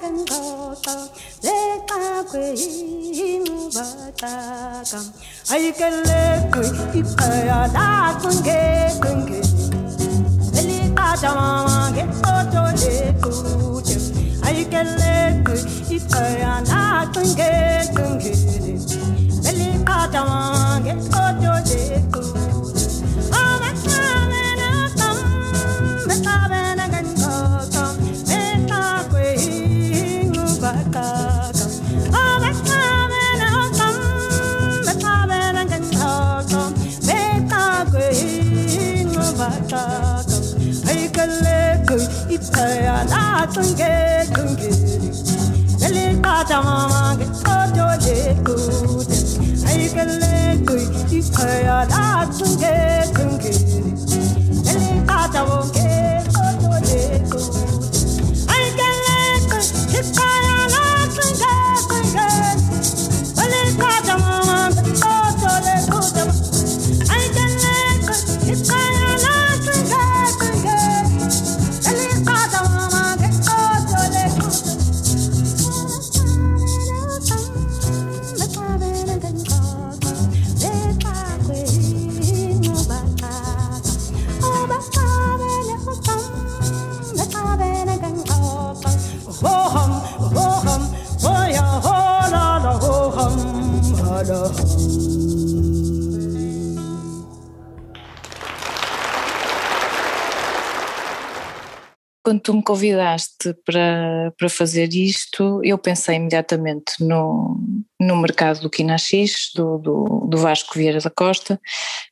건거다 내가 괴임받다가 알길래 그 이뻐야 나쁜 게 근게 빨리 가자마게 어쩌리 꾸지 알길래 그 이뻐야 나쁜 게 근게 빨리 가자마게 어쩌리 ya na tunge tunge. Mele ka chama ke ko jo le ku Ai ke le ku ya na tunge tunge. Mele ka chama ke convidaste para, para fazer isto, eu pensei imediatamente no, no mercado do Quinaxis, do, do, do Vasco Vieira da Costa,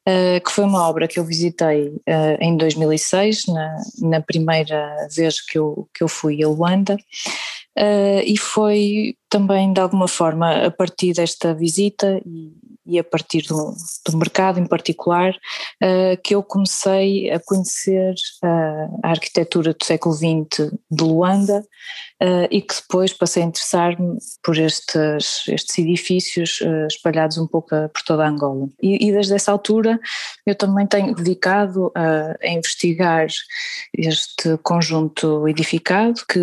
uh, que foi uma obra que eu visitei uh, em 2006, na, na primeira vez que eu, que eu fui a Luanda, uh, e foi também de alguma forma a partir desta visita e, e a partir do, do, mercado em particular uh, que eu comecei a conhecer uh, a arquitetura do século XX de Luanda uh, e que depois passei a interessar-me por estes, estes edifícios espalhados um pouco por toda a Angola. E, e, desde essa altura eu também tenho dedicado a, a investigar este conjunto edificado que,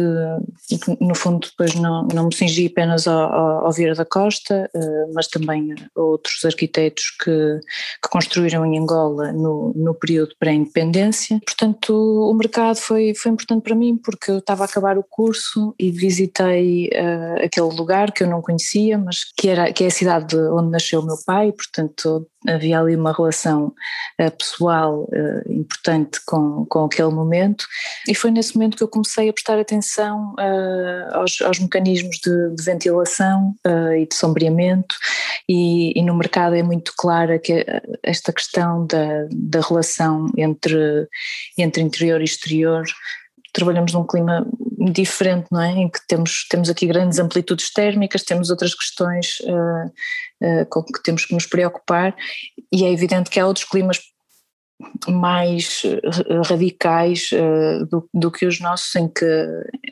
que, no fundo depois não, não me cingi apenas ao, ao Vieira da Costa, mas também a outros outros arquitetos que, que construíram em Angola no, no período pré-independência. Portanto, o mercado foi, foi importante para mim porque eu estava a acabar o curso e visitei uh, aquele lugar que eu não conhecia, mas que, era, que é a cidade onde nasceu o meu pai, portanto havia ali uma relação uh, pessoal uh, importante com, com aquele momento e foi nesse momento que eu comecei a prestar atenção uh, aos, aos, mecanismos de, de ventilação e de sombreamento e, e, no mercado é muito clara que esta questão da, da relação entre, entre interior e exterior. Trabalhamos num clima diferente, não é? Em que temos, temos aqui grandes amplitudes térmicas, temos outras questões uh, uh, com que temos que nos preocupar, e é evidente que há outros climas mais radicais uh, do, do, que os nossos em que,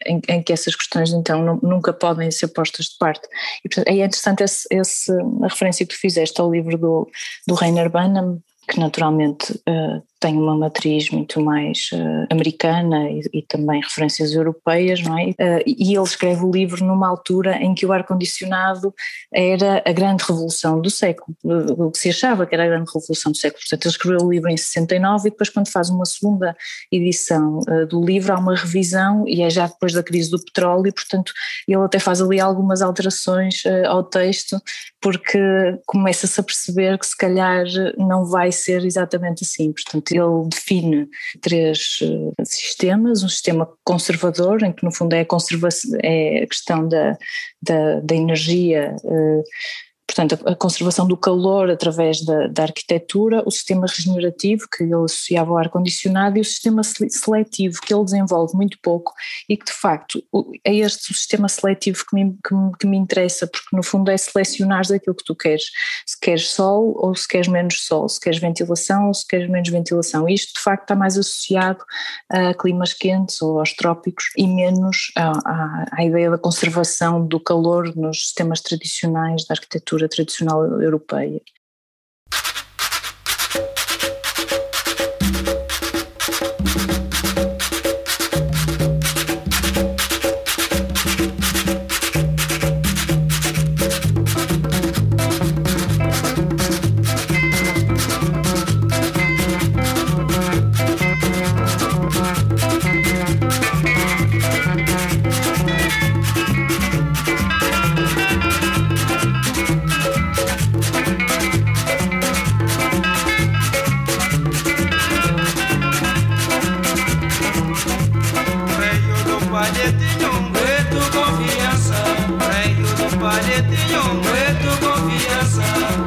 em, em, que essas questões então nunca podem ser postas de parte e portanto, é interessante esse, esse, a referência que tu fizeste ao livro do, do Rainer Banham que naturalmente uh, tem uma matriz muito mais uh, americana e, e, também referências europeias, não é? Uh, e ele escreve o livro numa altura em que o ar-condicionado era a grande revolução do século, o que se achava que era a grande revolução do século. Portanto, ele escreveu o livro em 69 e depois quando faz uma segunda edição uh, do livro há uma revisão e é já depois da crise do petróleo e portanto ele até faz ali algumas alterações ao texto porque começa-se a perceber que se calhar não vai ser exatamente assim. Portanto, ele define três eh, sistemas, um sistema conservador, em que no fundo é a, conservação, é a questão da, da, da energia eh, portanto, a conservação do calor através da, da, arquitetura, o sistema regenerativo, que ele associava ao ar-condicionado, e o sistema seletivo, que ele desenvolve muito pouco e que, de facto, é este o sistema seletivo que me, que, que me interessa, porque no fundo é selecionar aquilo que tu queres, se queres sol ou se queres menos sol, se queres ventilação ou se queres menos ventilação. Isto, de facto, está mais associado a climas quentes ou aos trópicos e menos à, à, à ideia da conservação do calor nos sistemas tradicionais da arquitetura tradicional europeia. que te yo tu confianza.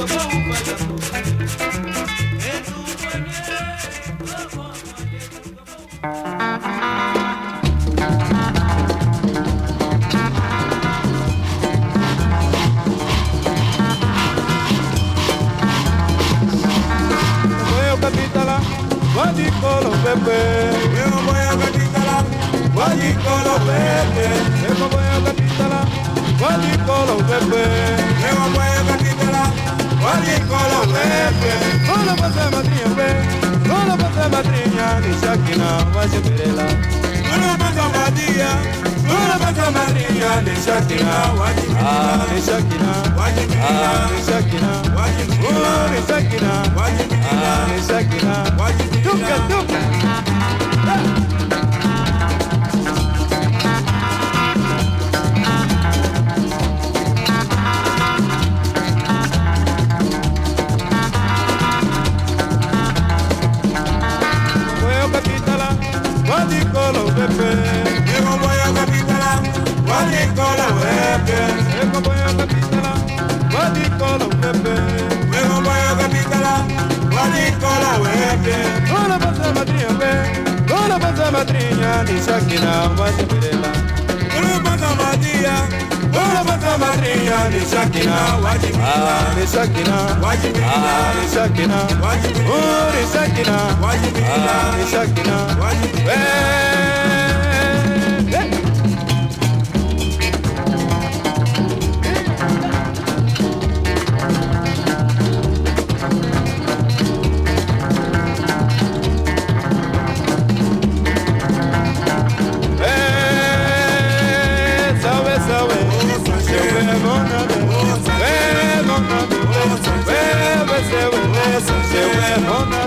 the flow. walikolo pepe. Ekoboya kapitala walikolo pepe. Ekoboya kapitala walikolo pepe. Ekoboya kapitala walikolo pepe. Ona pasa madriya pe ona pasa madriya nisakina wasimirela ona pasa madriya unapata madria ni sakina wajibina ni sakina wajibina ni sakina wajibina ni sakina wajibina ni sakina wajibina se ve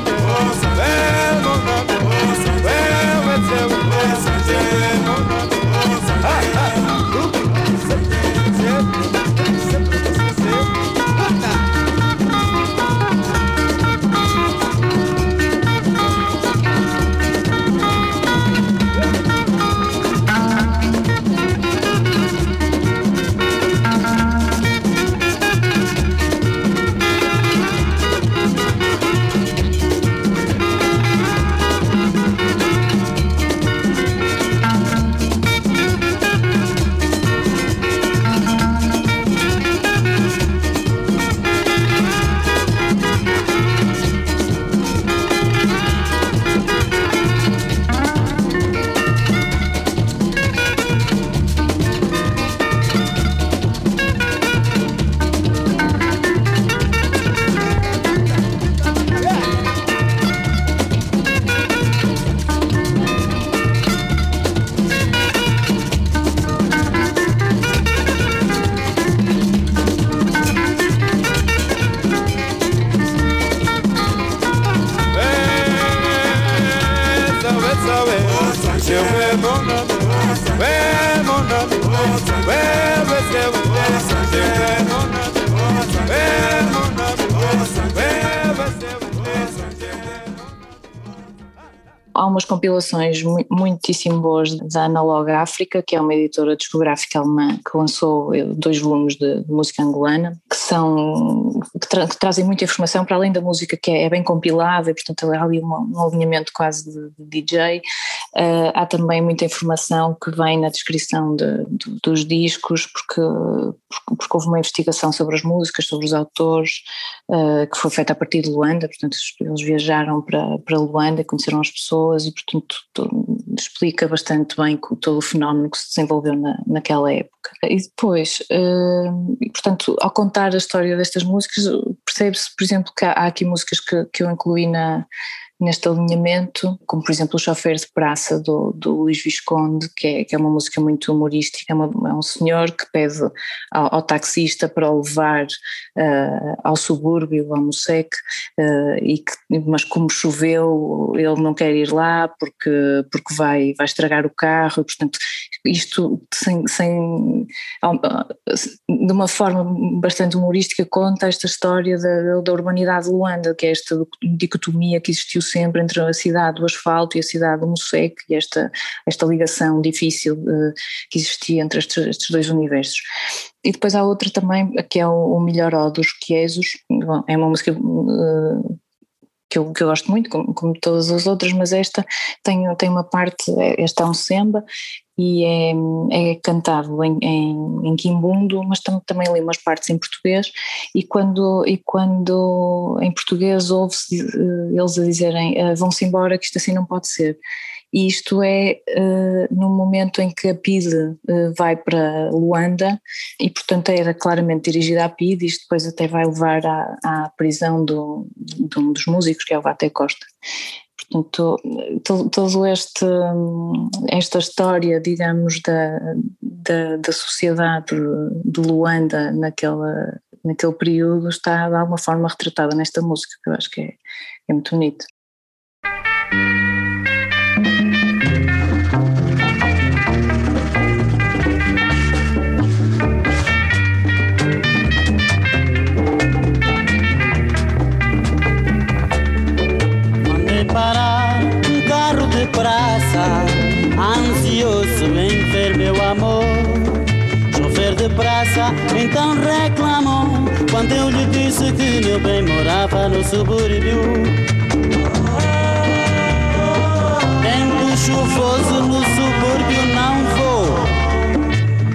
Betsabe, We Monabe, We Betsabe, Yewe Há umas compilações mu- muitíssimo boas da Analog África, que é uma editora discográfica alemã que lançou eh, dois volumes de, de música angolana, que são que, tra- que trazem muita informação para além da música que é, é bem compilada e portanto há ali uma- um alinhamento quase de, de DJ. Eh, há também muita informação que vem na descrição de- do- dos discos, porque, porque, houve uma investigação sobre as músicas, sobre os autores, eh, que foi feita a partir de Luanda, portanto eles viajaram para, para Luanda, conheceram as pessoas e portanto to- explica bastante bem todo o fenómeno que se desenvolveu na, naquela época. E depois, eh, e, portanto, ao contar a história destas músicas, percebe-se, por exemplo, que há, há aqui músicas que, que eu incluí na, neste alinhamento, como por exemplo o Chofer de Praça do, do Luís Visconde, que é, que é uma música muito humorística, é, uma, é um senhor que pede ao, ao taxista para o levar uh, ao subúrbio, ao Mosec, uh, e que, mas como choveu ele não quer ir lá porque, porque vai, vai estragar o carro, e, portanto isto sem, sem, de uma forma bastante humorística conta esta história da, da urbanidade de Luanda, que é esta dicotomia que existiu sempre entre a cidade do asfalto e a cidade do Mosseque e esta, esta ligação difícil uh, que existia entre estes, estes, dois universos. E depois há outra também, que é o, o Melhor Ó dos Quiesos, é uma música uh, que eu, que eu gosto muito, como, como, todas as outras, mas esta tem, tem uma parte, esta é um samba e é, é cantado em, em, em quimbundo, mas tam, também li umas partes em português e quando, e quando em português ouve-se eh, eles a dizerem eh, vão-se embora que isto assim não pode ser e isto é uh, no momento em que a PID uh, vai para Luanda e portanto era claramente dirigida à PID, isto depois até vai levar à, à prisão do, de um dos músicos que é o Vate Costa. Portanto, todo este, esta história, digamos, da, da, da sociedade de Luanda naquela, naquele período está de alguma forma retratada nesta música, que eu acho que é, é muito bonito. Subúrbio. Tempo chuvoso no subúrbio não vou,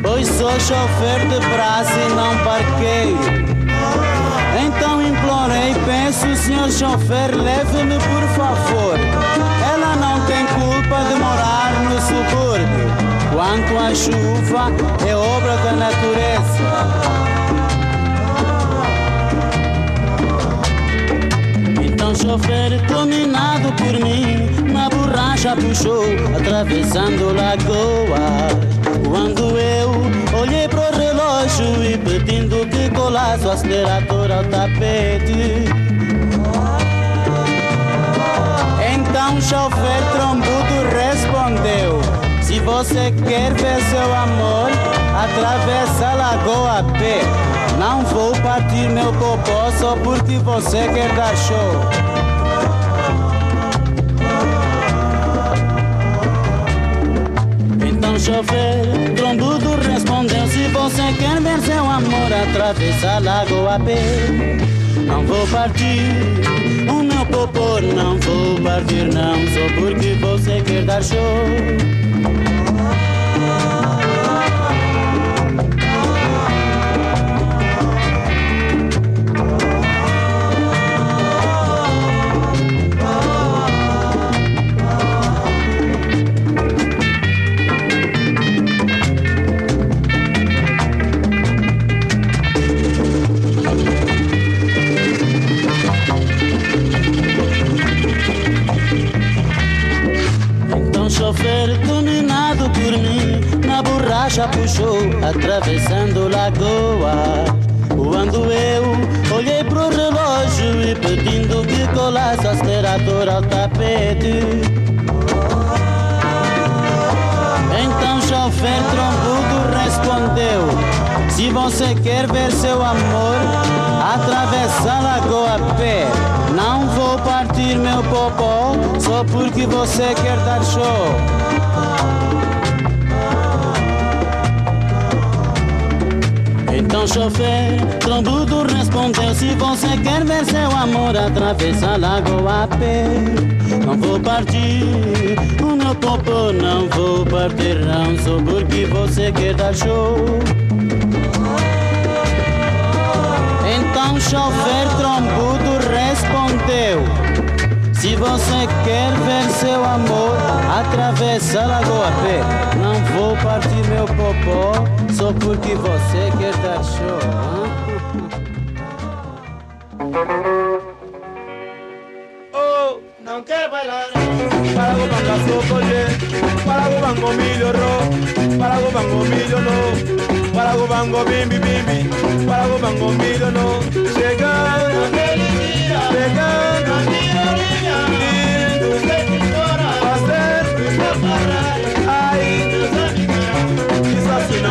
pois sou chofer de praça e não parquei. Então implorei, peço, senhor chofer, leve-me por favor. Ela não tem culpa de morar no subúrbio. Quanto à chuva, é Então chofer, dominado por mim, na borracha puxou, atravessando lagoa. Quando eu olhei pro relógio e pedindo que colasse o acelerador ao tapete. Então o chofer trombudo respondeu: Se você quer ver seu amor, atravessa a lagoa pé. Não vou partir meu popó só porque você quer dar show. chofer Trombudo respondeu Se você quer ver seu amor Atravessar lago a pé Não vou partir O meu popô não vou partir não Só porque você quer dar show trombudo respondeu Se você quer ver seu amor atravessa a lagoa a pé Não vou partir, o meu popô não vou partir não Só porque você quer dar show Então chofer trombudo respondeu se você quer ver seu amor, atravessa a lagoa a pé. Não vou partir meu popó só porque você quer dar show. Oh, non quero bailar Para go bango socolle Para go bango milho ro. Para go bango milho no Para go bango bimbi bimbi. Para go bango milho no Chegando Chegando Chegando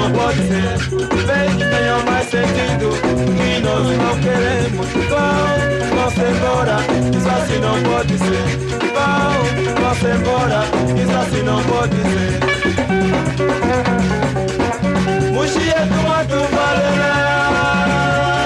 não pode ser. Vem que tenha mais sentido. E nós não queremos. Vão, vamos embora. Isso assim não pode ser. Vão, vamos embora. Isso assim não pode ser. Muxia do mato valerá.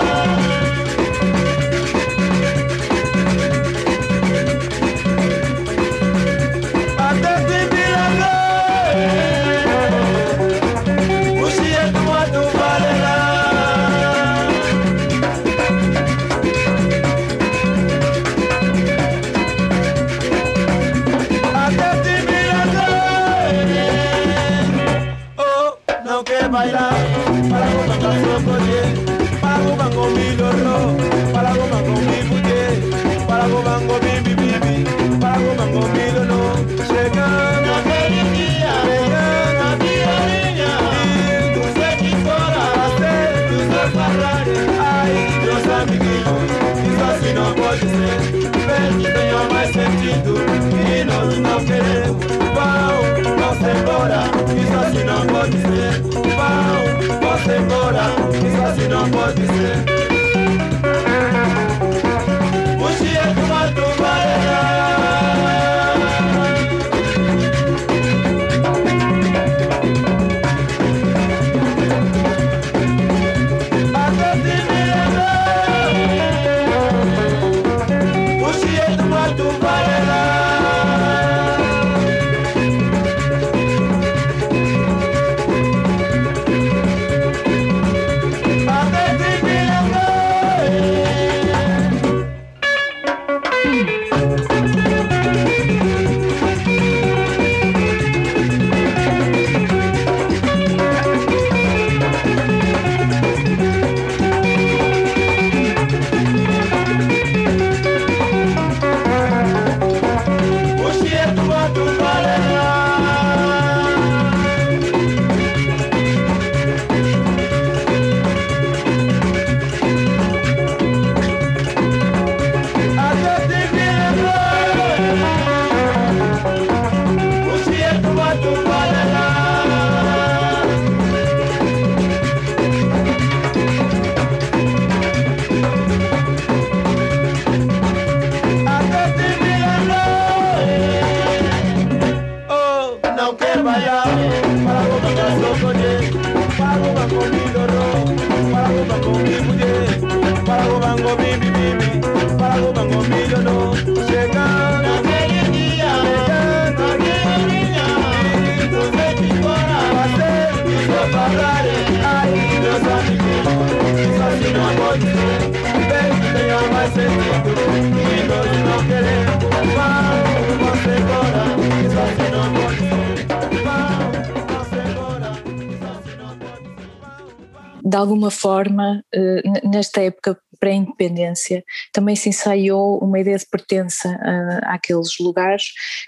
De alguma forma, eh, nesta época pré-independência, também se ensaiou uma ideia de pertença ah, àqueles lugares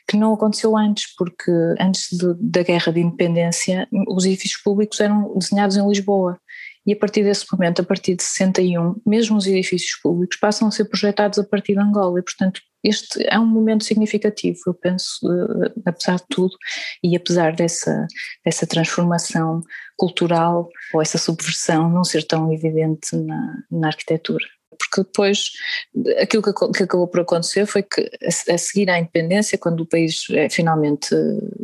que não aconteceu antes, porque antes de- da Guerra de Independência, os edifícios públicos eram desenhados em Lisboa. E a partir desse momento, a partir de 61, mesmo os edifícios públicos passam a ser projetados a partir de Angola. E, portanto, este é um momento significativo, eu penso, eh, apesar de tudo, e apesar dessa, dessa transformação cultural ou essa subversão não ser tão evidente na, na arquitetura. Porque depois aquilo que, acabou por acontecer foi que a, seguir à independência, quando o país é finalmente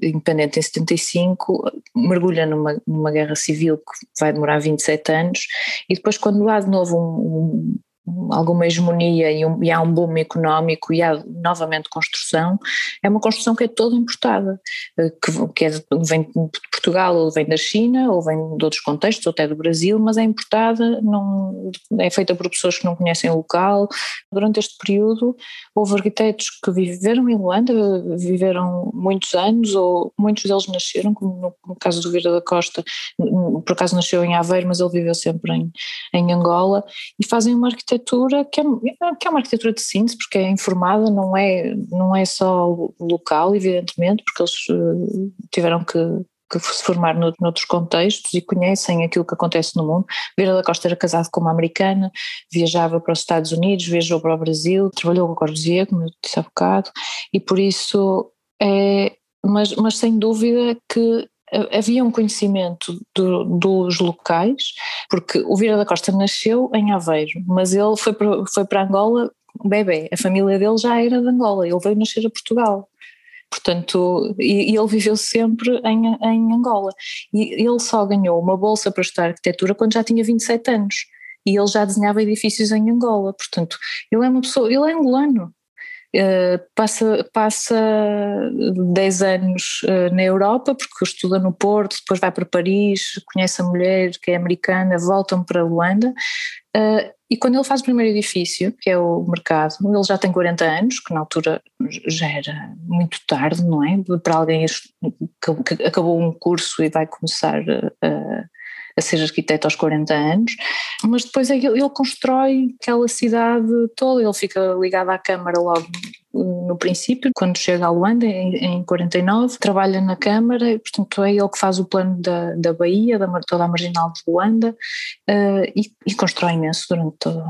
independente em 75, mergulha numa, numa guerra civil que vai demorar 27 anos, e depois quando há de novo um- alguma hegemonia e, um- e há um boom económico e há novamente construção, é uma construção que é toda importada, eh, que, que é vem de Portugal ou vem da China ou vem de outros contextos ou até do Brasil, mas é importada, não, é feita por pessoas que não conhecem o local. Durante este período houve arquitetos que viveram em Luanda, viveram muitos anos ou muitos deles nasceram, como no, caso do Vieira da Costa, por acaso nasceu em Aveiro, mas ele viveu sempre em, em Angola, e fazem uma arquitetura arquitetura que é, que é uma arquitetura de síntese, porque é informada, não é, não é só local, evidentemente, porque eles uh, tiveram que que se formar no, noutros contextos e conhecem aquilo que acontece no mundo. Vieira da Costa era casado com uma americana, viajava para os Estados Unidos, viajou para o Brasil, trabalhou com o Corbusier, como eu disse há bocado, e por isso é, mas, mas sem dúvida que havia um conhecimento do, dos locais, porque o Vieira da Costa nasceu em Aveiro, mas ele foi para, foi para Angola bebê, a família dele já era de Angola, ele veio nascer a Portugal. Portanto, e, ele viveu sempre em, em Angola. E ele só ganhou uma bolsa para estudar arquitetura quando já tinha 27 anos. E ele já desenhava edifícios em Angola. Portanto, ele é uma pessoa, ele é angolano. Uh, passa, passa 10 anos uh, na Europa, porque estuda no Porto, depois vai para Paris, conhece a mulher que é americana, voltam para a Holanda. Uh, e quando ele faz o primeiro edifício, que é o mercado, ele já tem 40 anos, que na altura já era muito tarde, não é? Para alguém que acabou um curso e vai começar a, a ser arquiteto aos 40 anos, mas depois é ele, ele constrói aquela cidade toda, ele fica ligado à Câmara logo no princípio, quando chega a Luanda, em, em 49, trabalha na Câmara, portanto é ele que faz o plano da, da Bahia, da toda a marginal de Luanda, uh, e, e, constrói imenso durante toda,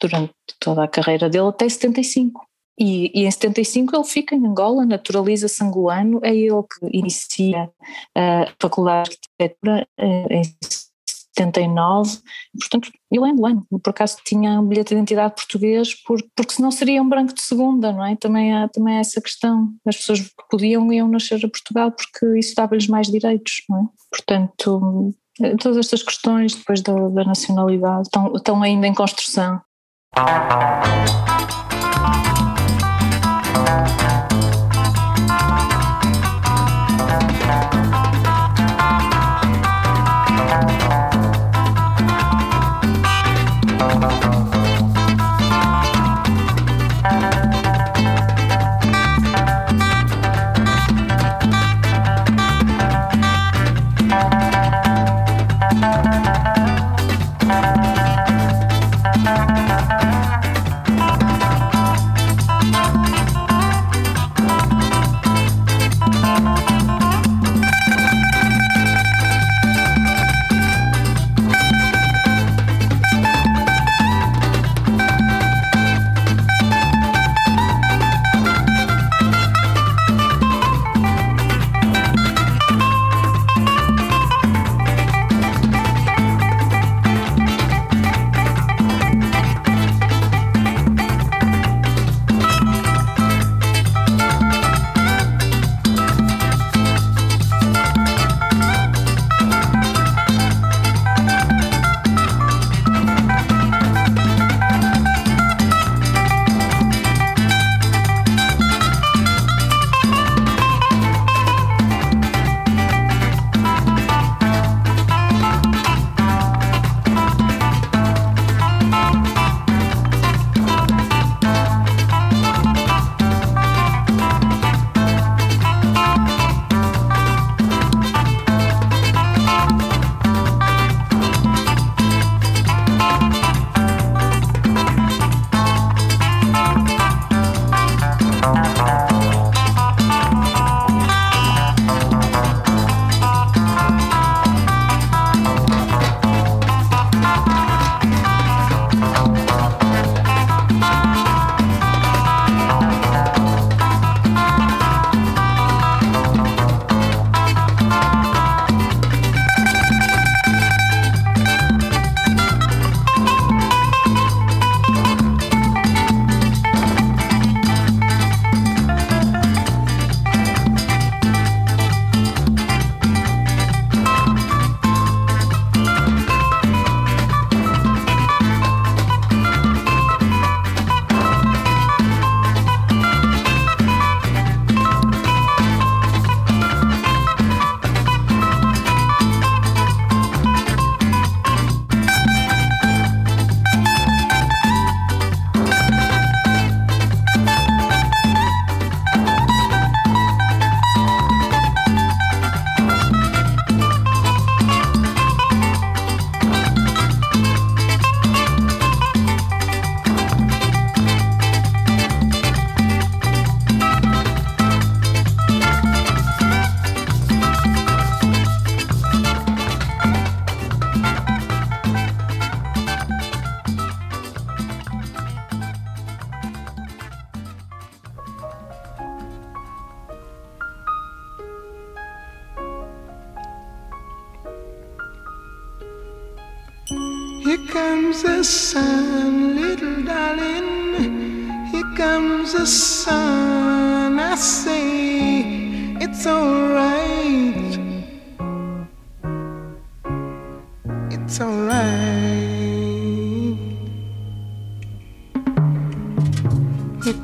durante toda a carreira dele até 75. E, e, em 75 ele fica em Angola, naturaliza-se angolano, é ele que inicia a Faculdade de Arquitetura eh, em 79, portanto é angolano, por acaso tinha um bilhete de identidade português, por, porque senão seria um branco de segunda, não é? Também há, também há essa questão, as pessoas podiam iam nascer a Portugal porque isso dava-lhes mais direitos, não é? Portanto, todas estas questões depois da, da nacionalidade estão, estão ainda em construção.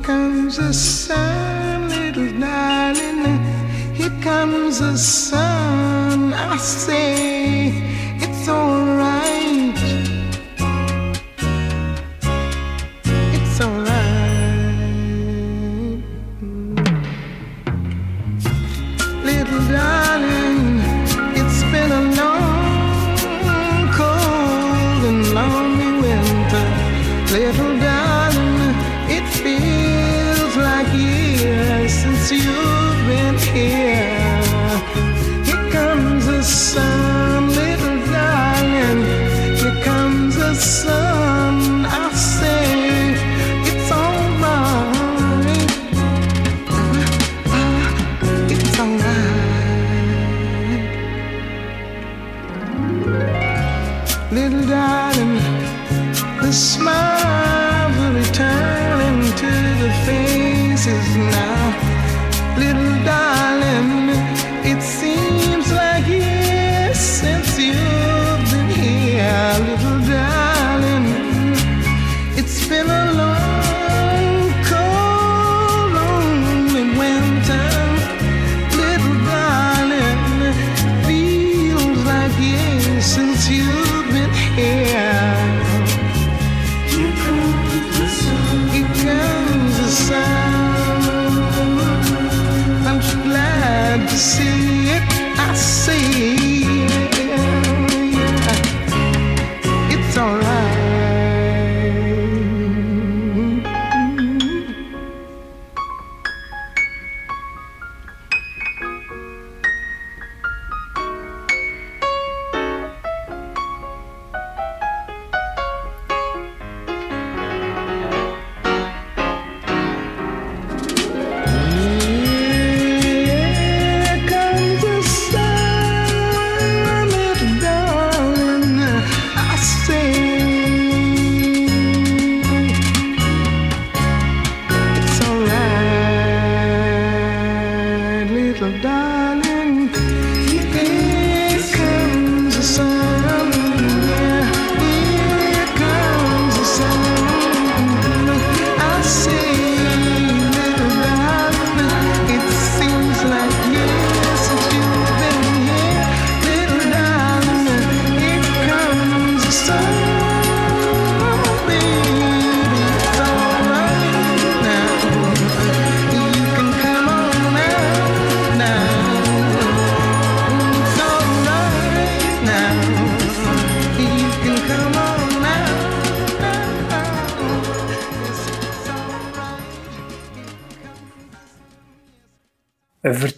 Comes the sun, little darling. Here comes the sun. I say it's alright. listen.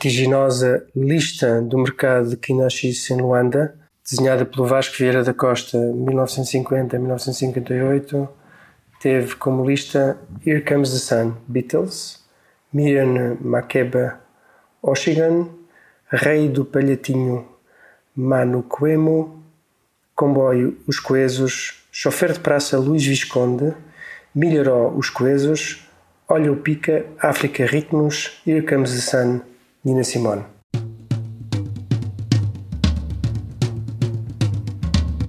Vertiginosa lista do mercado de Kinoshis em Luanda, desenhada pelo Vasco Vieira da Costa 1950-1958, teve como lista Here Comes the Sun, Beatles, Miriam Makeba Oshigan, Rei do Palhetinho Manu Coemo, Comboio Os Coesos, Chofer de Praça Luís Visconde, Milharó Os Coesos, Olha o Pica, África Ritmos, Here Comes the Sun, Nina Simone.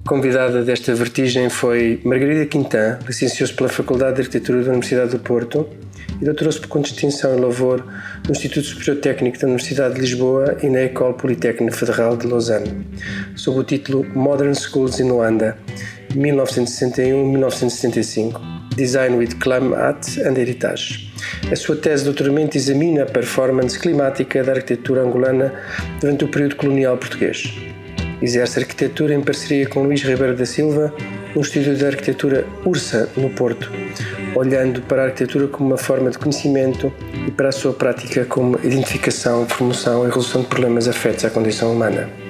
Convidada desta vertigem foi Margarida Quintan, licenciou-se pela Faculdade de Arquitetura da Universidade do Porto e doutorou-se com distinção em louvor no Instituto Superior Técnico da Universidade de Lisboa e na École Polytechnique Federal de Lausanne, sob o título Modern Schools in Luanda, 1961-1975, Design with Climate and Heritage. A sua tese de doutoramento examina a performance climática da arquitetura angolana durante o período colonial português. Exerce arquitetura em parceria com Luís Ribeiro da Silva no Estúdio de Arquitetura Ursa, no Porto, olhando para a arquitetura como uma forma de conhecimento e para a sua prática como identificação, promoção e resolução de problemas afetos à condição humana.